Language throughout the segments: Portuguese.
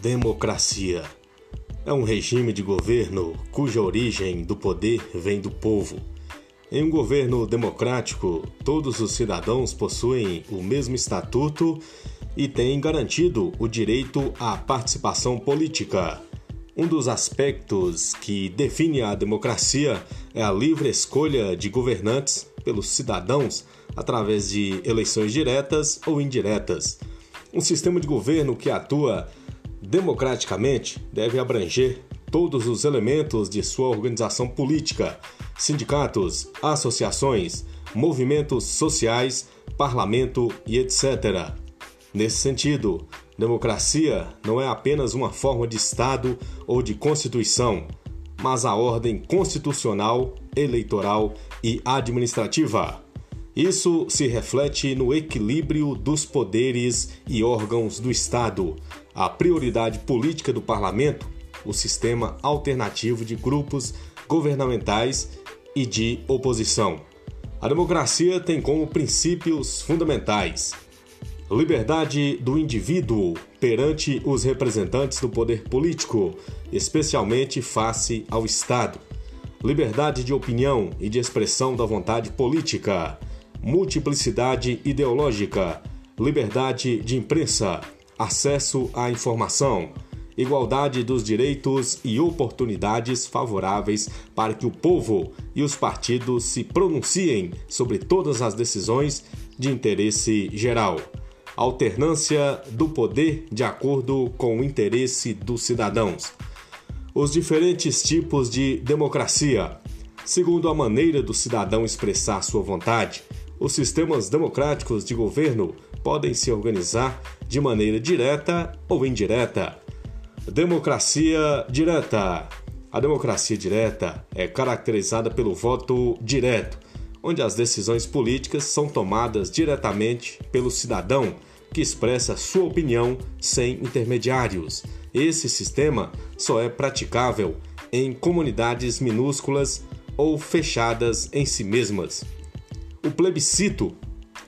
Democracia é um regime de governo cuja origem do poder vem do povo. Em um governo democrático, todos os cidadãos possuem o mesmo estatuto e têm garantido o direito à participação política. Um dos aspectos que define a democracia é a livre escolha de governantes pelos cidadãos através de eleições diretas ou indiretas. Um sistema de governo que atua democraticamente deve abranger todos os elementos de sua organização política, sindicatos, associações, movimentos sociais, parlamento e etc. Nesse sentido, democracia não é apenas uma forma de Estado ou de Constituição, mas a ordem constitucional, eleitoral e administrativa. Isso se reflete no equilíbrio dos poderes e órgãos do Estado, a prioridade política do parlamento, o sistema alternativo de grupos governamentais e de oposição. A democracia tem como princípios fundamentais liberdade do indivíduo perante os representantes do poder político, especialmente face ao Estado, liberdade de opinião e de expressão da vontade política, multiplicidade ideológica, liberdade de imprensa, acesso à informação, igualdade dos direitos e oportunidades favoráveis para que o povo e os partidos se pronunciem sobre todas as decisões de interesse geral. Alternância do poder de acordo com o interesse dos cidadãos. Os diferentes tipos de democracia, segundo a maneira do cidadão expressar sua vontade, os sistemas democráticos de governo podem se organizar de maneira direta ou indireta. Democracia direta. A democracia direta é caracterizada pelo voto direto, onde as decisões políticas são tomadas diretamente pelo cidadão, que expressa sua opinião sem intermediários. Esse sistema só é praticável em comunidades minúsculas ou fechadas em si mesmas. O plebiscito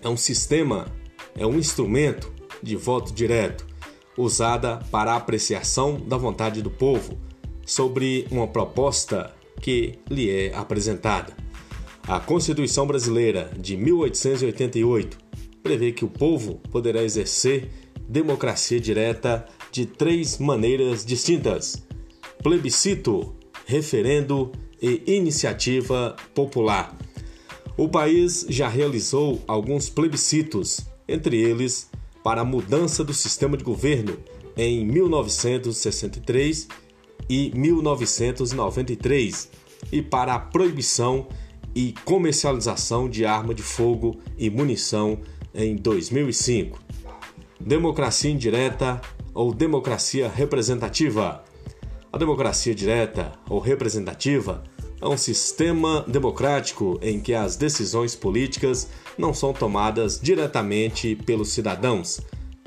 é um sistema, é um instrumento de voto direto usada para a apreciação da vontade do povo sobre uma proposta que lhe é apresentada. A Constituição Brasileira de 1888 prevê que o povo poderá exercer democracia direta de três maneiras distintas: plebiscito, referendo e iniciativa popular. O país já realizou alguns plebiscitos, entre eles para a mudança do sistema de governo em 1963 e 1993 e para a proibição e comercialização de arma de fogo e munição em 2005. Democracia indireta ou democracia representativa. A democracia direta ou representativa é um sistema democrático em que as decisões políticas não são tomadas diretamente pelos cidadãos.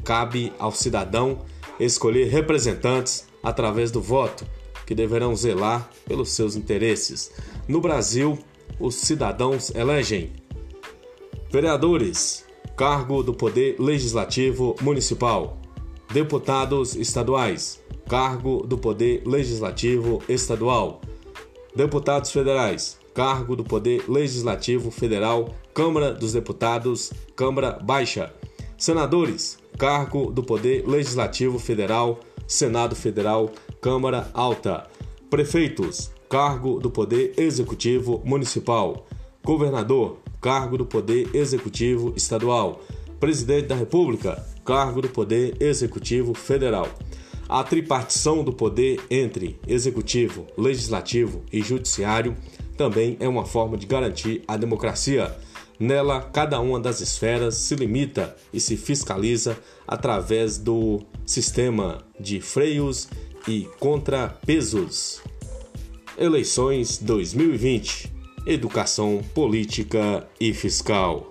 Cabe ao cidadão escolher representantes através do voto, que deverão zelar pelos seus interesses. No Brasil, os cidadãos elegem vereadores, cargo do Poder Legislativo Municipal, deputados estaduais, cargo do Poder Legislativo Estadual Deputados federais, cargo do Poder Legislativo Federal, Câmara dos Deputados, Câmara Baixa. Senadores, cargo do Poder Legislativo Federal, Senado Federal, Câmara Alta. Prefeitos, cargo do Poder Executivo Municipal. Governador, cargo do Poder Executivo Estadual. Presidente da República, cargo do Poder Executivo Federal. A tripartição do poder entre executivo, legislativo e judiciário também é uma forma de garantir a democracia. Nela, cada uma das esferas se limita e se fiscaliza através do sistema de freios e contrapesos. Eleições 2020 Educação Política e Fiscal.